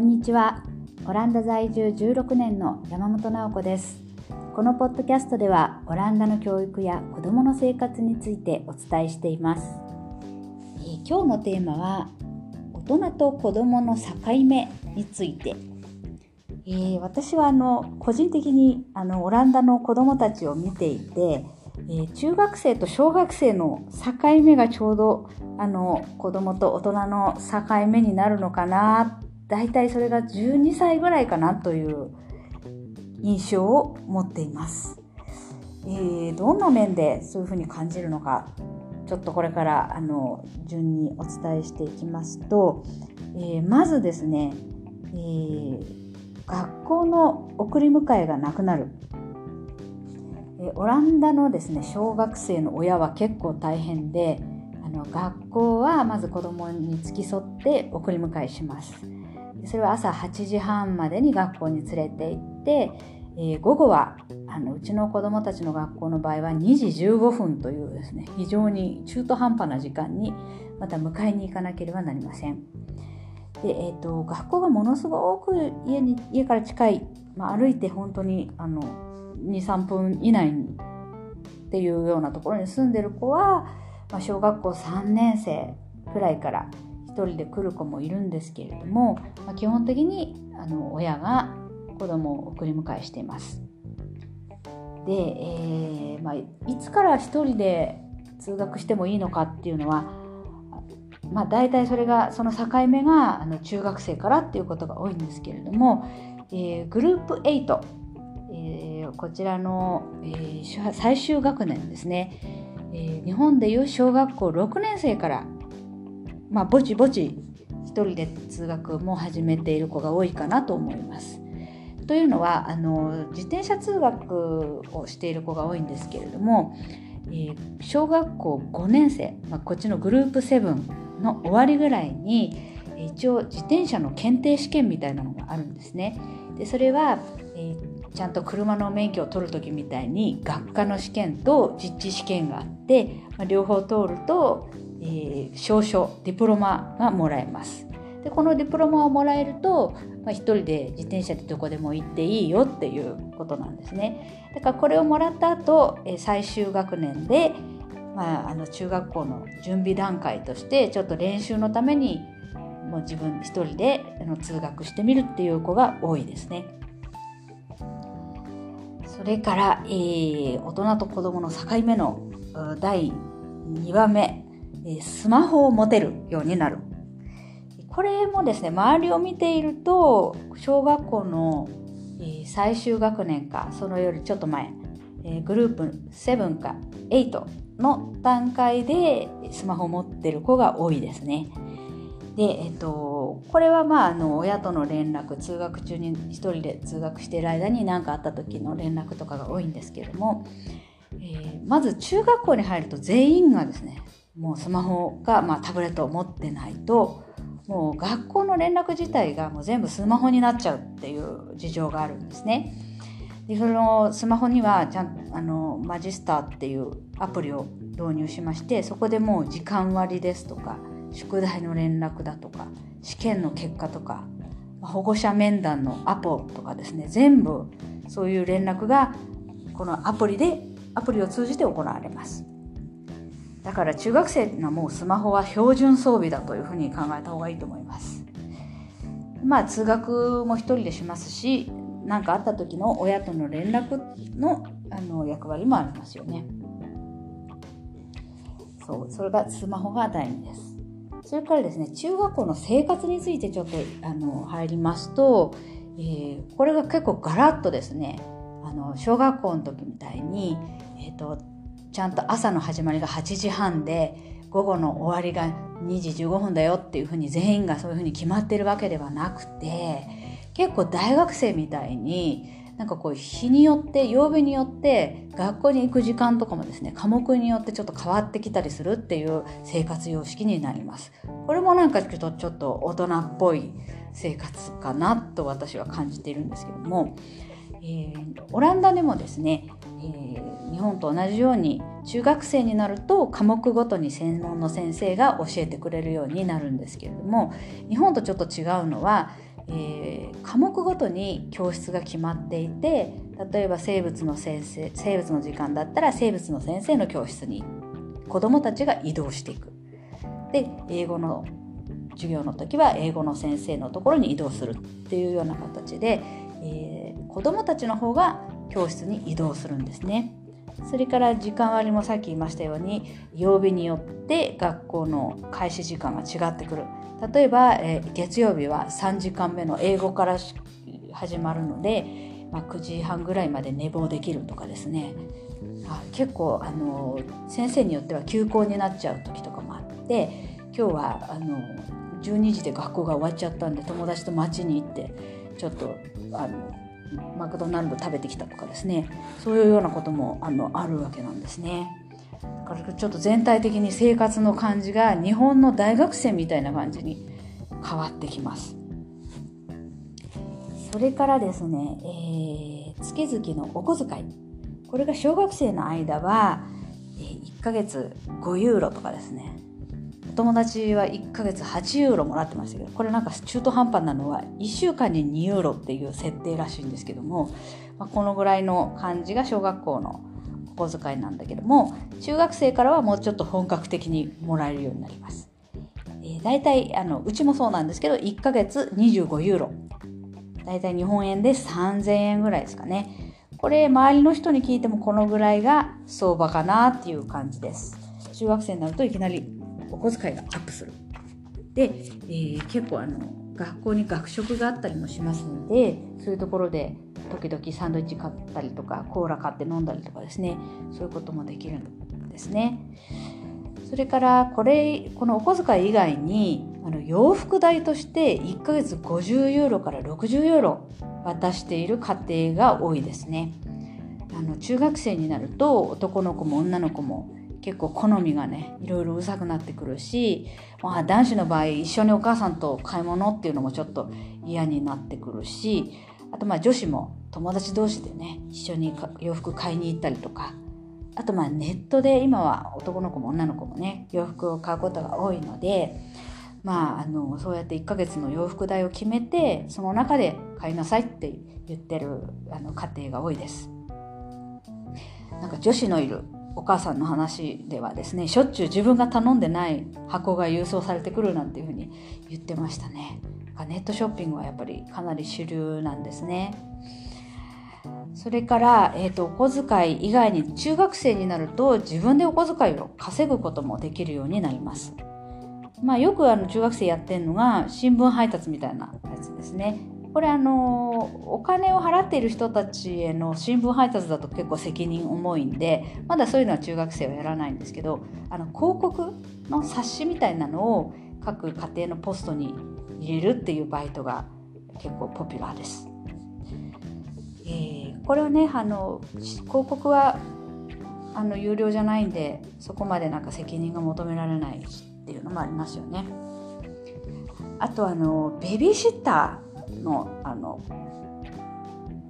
んにちは。オランダ在住16年の山本直子です。このポッドキャストではオランダの教育や子どもの生活についてお伝えしています、えー、今日のテーマは大人と子どもの境目について、えー、私はあの個人的にあのオランダの子どもたちを見ていてえー、中学生と小学生の境目がちょうどあの子供と大人の境目になるのかな大体それが12歳ぐらいかなという印象を持っています。えー、どんな面でそういうふうに感じるのかちょっとこれからあの順にお伝えしていきますと、えー、まずですね、えー、学校の送り迎えがなくなるオランダのですね小学生の親は結構大変であの学校はまず子供に付き添って送り迎えしますそれは朝8時半までに学校に連れて行って、えー、午後はあのうちの子供たちの学校の場合は2時15分というですね非常に中途半端な時間にまた迎えに行かなければなりません。で、えーと、学校がものすごく家に家から近い、まあ、歩いて本当にあの23分以内にっていうようなところに住んでる子は、まあ、小学校3年生くらいから1人で来る子もいるんですけれども、まあ、基本的にあの親が子供を送り迎えしています。で、えーまあ、いつから1人で通学してもいいのかっていうのは、まあ、大体それがその境目があの中学生からっていうことが多いんですけれども、えー、グループ8、えー、こちらの、えー、最終学年ですね、えー、日本でいう小学校6年生からまあ、ぼちぼち一人で通学も始めている子が多いかなと思います。というのはあの自転車通学をしている子が多いんですけれども、えー、小学校5年生、まあ、こっちのグループ7の終わりぐらいに一応自転車の検定試験みたいなのがあるんですね。でそれは、えー、ちゃんと車の免許を取る時みたいに学科の試験と実地試験があって、まあ、両方通るとえー、証書ディプロマがもらえます。でこのディプロマをもらえると、まあ、1人で自転車でどこでも行っていいよっていうことなんですね。だからこれをもらった後、えー、最終学年で、まあ、あの中学校の準備段階としてちょっと練習のためにもう自分一人であの通学してみるっていう子が多いですね。それから、えー、大人と子供の境目の第2番目。スマホを持てるようになる。これもですね、周りを見ていると、小学校の最終学年か、そのよりちょっと前、グループ7か8の段階でスマホを持ってる子が多いですね。で、えっと、これはまああの親との連絡通学中に一人で通学している間に何かあった時の連絡とかが多いんですけれども、えー、まず中学校に入ると全員がですねもうスマホか、まあ、タブレットを持ってないともう学校の連絡自体がもう全部スマホになっちゃうっていう事情があるんですね。でそのスマホにはちゃんあのマジスターっていうアプリを導入しましてそこでもう時間割ですとか宿題の連絡だとか試験の結果とか保護者面談のアポとかですね全部そういう連絡がこのアプリでアプリを通じて行われます。だから中学生っていうのはもうスマホは標準装備だというふうに考えた方がいいと思います。まあ通学も一人でしますし何かあった時の親との連絡のあの役割もありますよね。そうそれがスマホが第2です。それからですね中学校の生活についてちょっとあの入りますと、えー、これが結構ガラッとですねあの小学校の時みたいに、えーとちゃんと朝の始まりが8時半で午後の終わりが2時15分だよっていうふうに全員がそういうふうに決まってるわけではなくて結構大学生みたいになんかこう日によって曜日によって学校に行く時間とかもですね科目によってちょっと変わってきたりするっていう生活様式になります。これもなんかちょっとちょっと大人っぽい生活かなと私は感じているんですけども、えー、オランダでもですね、ー、日本と同じように中学生になると科目ごとに専門の先生が教えてくれるようになるんですけれども日本とちょっと違うのは、えー、科目ごとに教室が決まっていて例えば生物の先生生物の時間だったら生物の先生の教室に子どもたちが移動していく。で英語の授業の時は英語の先生のところに移動するっていうような形で、えー、子どもたちの方が教室に移動するんですね。それから時間割もさっき言いましたように曜日によって学校の開始時間が違ってくる例えば、え、月曜日は3時間目の英語から始まるので、まあ、9時半ぐらいまで寝坊できるとかですねあ結構あの先生によっては休校になっちゃう時とかもあって今日はあの12時で学校が終わっちゃったんで友達と街に行ってちょっとあのマクドナルド食べてきたとかですねそういうようなこともあのあるわけなんですね。だからちょっと全体的に生活の感じが日本の大学生みたいな感じに変わってきます。それからですね、えー、月々のお小遣いこれが小学生の間は、え、1ヶ月5ユーロとかですねお友達は1ヶ月8ユーロもらってましたけどこれなんか中途半端なのは1週間に2ユーロっていう設定らしいんですけども、まあ、このぐらいの感じが小学校のお小遣いなんだけども中学生からはもうちょっと本格的にもらえるようになります。えー、大体あのうちもそうなんですけど1ヶ月25ユーロ。大体日本円で3000円ぐらいですかね。これ周りの人に聞いてもこのぐらいが相場かなっていう感じです。中学生になるといきなりお小遣いがアップする。で、えー、結構あの学校に学食があったりもしますのでそういうところで時々サンドイッチ買ったりとかコーラ買って飲んだりとかですねそういうこともできるんですね。それからこれこのお小遣い以外にあの洋服代として1ヶ月50ユーロから60ユーロ渡している家庭が多いですね。あの中学生になると男の子も女の子も結構好みがねいろいろうるさくなってくるし、まあ、男子の場合一緒にお母さんと買い物っていうのもちょっと嫌になってくるしあとまあ女子も友達同士でね一緒に洋服買いに行ったりとかあとまあネットで今は男の子も女の子もね洋服を買うことが多いのでまああのそうやって1ヶ月の洋服代を決めてその中で買いなさいって言ってるあの家庭が多いです。なんか女子のいるお母さんの話ではですねしょっちゅう自分が頼んでない箱が郵送されてくるなんていうふうに言ってましたね。ネットショッピングはやっぱりかなり主流なんですね。それから、えーと、お小遣い以外に中学生になると自分でお小遣いを稼ぐこともできるようになります。まあ、よくあの中学生やってるのが新聞配達みたいなやつですね。これあのお金を払っている人たちへの新聞配達だと結構責任重いんでまだそういうのは中学生はやらないんですけどあの広告の冊子みたいなのを各家庭のポストに入れるっていうバイトが結構ポピュラーです。えー、これはねあの広告はあの有料じゃないんでそこまでなんか責任が求められないっていうのもありますよね。あとあのベビーシッターのあの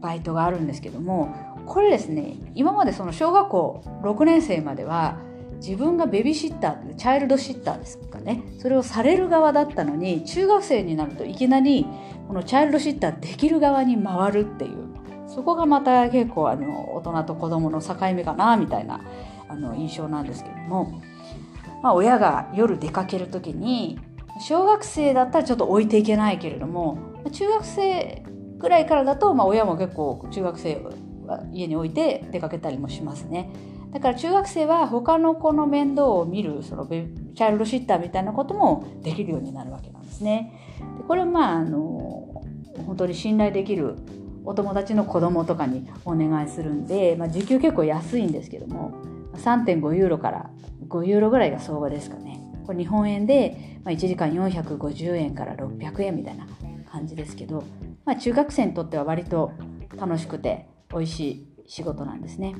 バイトがあるんですけどもこれですね今までその小学校6年生までは自分がベビーシッターチャイルドシッターですかねそれをされる側だったのに中学生になるといきなりこのチャイルドシッターできる側に回るっていうそこがまた結構あの大人と子供の境目かなみたいなあの印象なんですけども、まあ、親が夜出かける時に小学生だったらちょっと置いていけないけれども中学生ぐらいからだと、まあ、親も結構中学生は家に置いて出かけたりもしますね。だから中学生は他の子の面倒を見るそのチャイルドシッターみたいなこともできるようになるわけなんですね。でこれはまああの本当に信頼できるお友達の子供とかにお願いするんで、まあ、時給結構安いんですけども3.5ユーロから5ユーロぐらいが相場ですかね。これ日本円で、1時間450円から600円みたいな感じですけど、まあ、中学生にとっては割と楽しくて美味しい仕事なんですね。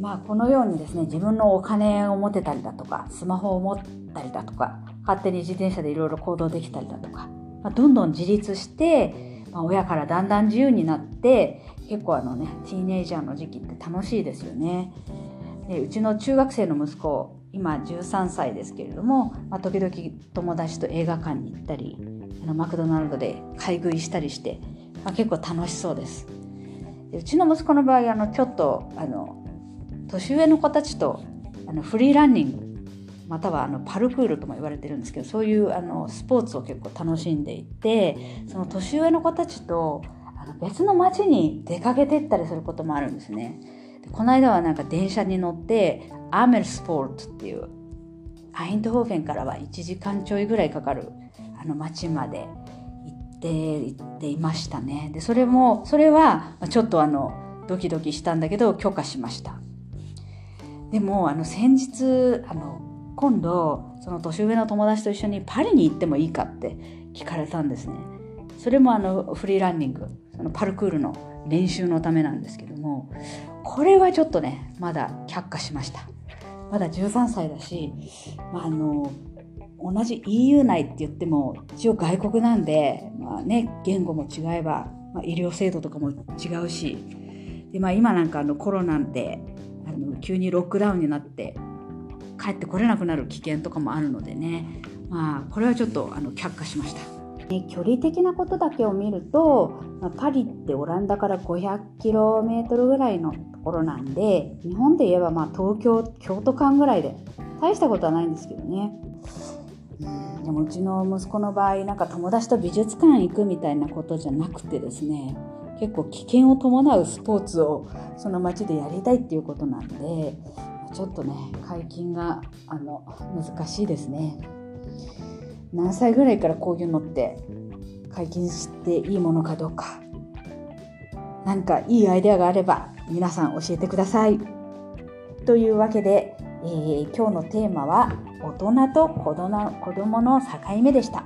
まあ、このようにですね自分のお金を持てたりだとかスマホを持ったりだとか勝手に自転車でいろいろ行動できたりだとか、まあ、どんどん自立して、まあ、親からだんだん自由になって結構あのねティーネイジャーの時期って楽しいですよね。でうちの中学生の息子今13歳ですけれども、まあ、時々友達と映画館に行ったりあのマクドナルドで買い食いしたりして、まあ、結構楽しそうですでうちの息子の場合あのちょっとあの年上の子たちとあのフリーランニングまたはあのパルクールとも言われてるんですけどそういうあのスポーツを結構楽しんでいてその年上の子たちとあの別の町に出かけてったりすることもあるんですね。でこの間はなんか電車に乗ってアーメルスポーツっていうアイントホーフェンからは1時間ちょいぐらいかかるあの町まで行って行っていましたね。でそれもそれはちょっとあのドキドキしたんだけど許可しました。でもあの先日あの今度その年上の友達と一緒にパリに行ってもいいかって聞かれたんですねそれもあのフリーランニングそのパルクールの練習のためなんですけどもこれはちょっとねまだ却下しましたまだ13歳だし、まあ、あの同じ EU 内って言っても一応外国なんで、まあね、言語も違えば、まあ、医療制度とかも違うしで、まあ、今なんかあのコロナであの急にロックダウンになって帰ってこれなくなる危険とかもあるのでね、まあ、これはちょっとあの却下しました。距離的なことだけを見ると、ま、パリってオランダから 500km ぐらいのところなんで日本で言えばまあ東京京都間ぐらいで大したことはないんですけどね。でもうちの息子の場合なんか友達と美術館行くみたいなことじゃなくてですね結構危険を伴うスポーツをその街でやりたいっていうことなんでちょっとね解禁があの難しいですね。何歳ぐらいからこういうのって解禁していいものかどうか何かいいアイデアがあれば皆さん教えてくださいというわけで、えー、今日のテーマは大人と子供の境目でした。